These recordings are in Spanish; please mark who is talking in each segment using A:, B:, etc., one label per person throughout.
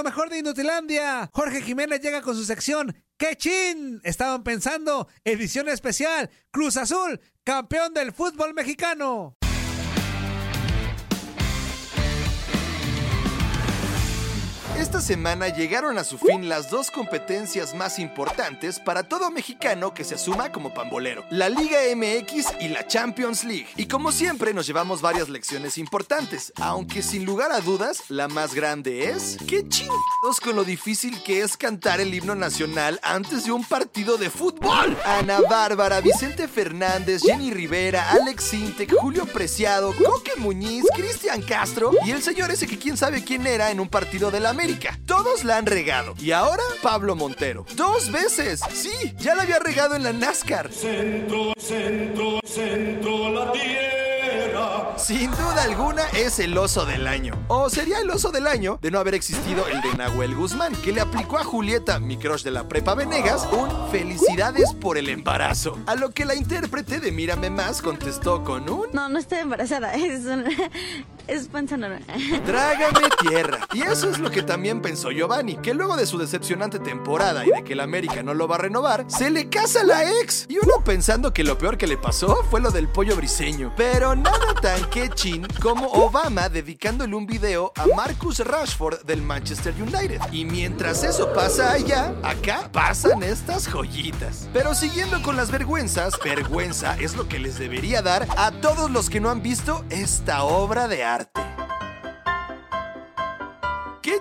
A: Lo mejor de Inutilandia, Jorge Jiménez llega con su sección ¡Qué chin! Estaban pensando, edición especial, Cruz Azul, campeón del fútbol mexicano.
B: Esta semana llegaron a su fin las dos competencias más importantes para todo mexicano que se asuma como pambolero, la Liga MX y la Champions League. Y como siempre nos llevamos varias lecciones importantes, aunque sin lugar a dudas la más grande es qué chingados con lo difícil que es cantar el himno nacional antes de un partido de fútbol. Ana Bárbara, Vicente Fernández, Jenny Rivera, Alex Sintek, Julio Preciado, Coque Muñiz, Cristian Castro y el señor ese que quién sabe quién era en un partido de la América. Todos la han regado. Y ahora Pablo Montero. Dos veces. Sí, ya la había regado en la NASCAR.
C: Centro, centro, centro, la tierra.
B: Sin duda alguna es el oso del año. O sería el oso del año de no haber existido el de Nahuel Guzmán, que le aplicó a Julieta, mi crush de la prepa Venegas, un felicidades por el embarazo. A lo que la intérprete de Mírame Más contestó con un...
D: No, no estoy embarazada, es un... es panza.
B: Trágame tierra. Y eso es lo que también pensó Giovanni, que luego de su decepcionante temporada y de que el América no lo va a renovar, se le casa la ex. Y uno pensando que lo peor que le pasó fue lo del pollo briseño. Pero nada tan quechin como Obama dedicándole un video a Marcus Rashford del Manchester United. Y mientras eso pasa allá, acá pasan estas joyitas. Pero siguiendo con las vergüenzas, vergüenza es lo que les debería dar a todos los que no han visto esta obra de arte. ¿Qué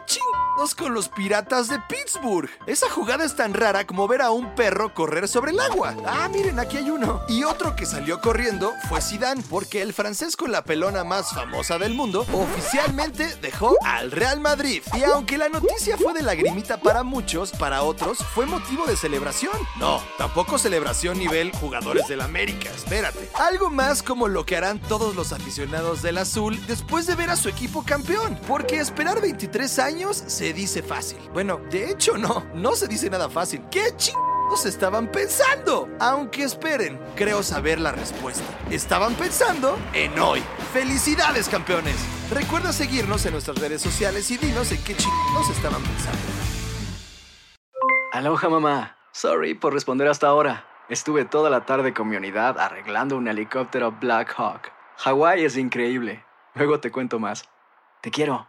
B: con los piratas de Pittsburgh? Esa jugada es tan rara como ver a un perro correr sobre el agua. Ah, miren, aquí hay uno. Y otro que salió corriendo fue Zidane, porque el francés con la pelona más famosa del mundo oficialmente dejó al Real Madrid. Y aunque la noticia fue de lagrimita para muchos, para otros fue motivo de celebración. No, tampoco celebración nivel jugadores del América, espérate. Algo más como lo que harán todos los aficionados del azul después de ver a su equipo campeón. Porque esperar 23 años dice fácil. Bueno, de hecho no, no se dice nada fácil. ¿Qué chingados estaban pensando? Aunque esperen, creo saber la respuesta. Estaban pensando en hoy. ¡Felicidades, campeones! Recuerda seguirnos en nuestras redes sociales y dinos en qué chingados estaban pensando.
E: Aloha mamá. Sorry por responder hasta ahora. Estuve toda la tarde con mi unidad arreglando un helicóptero Black Hawk. Hawái es increíble. Luego te cuento más. Te quiero.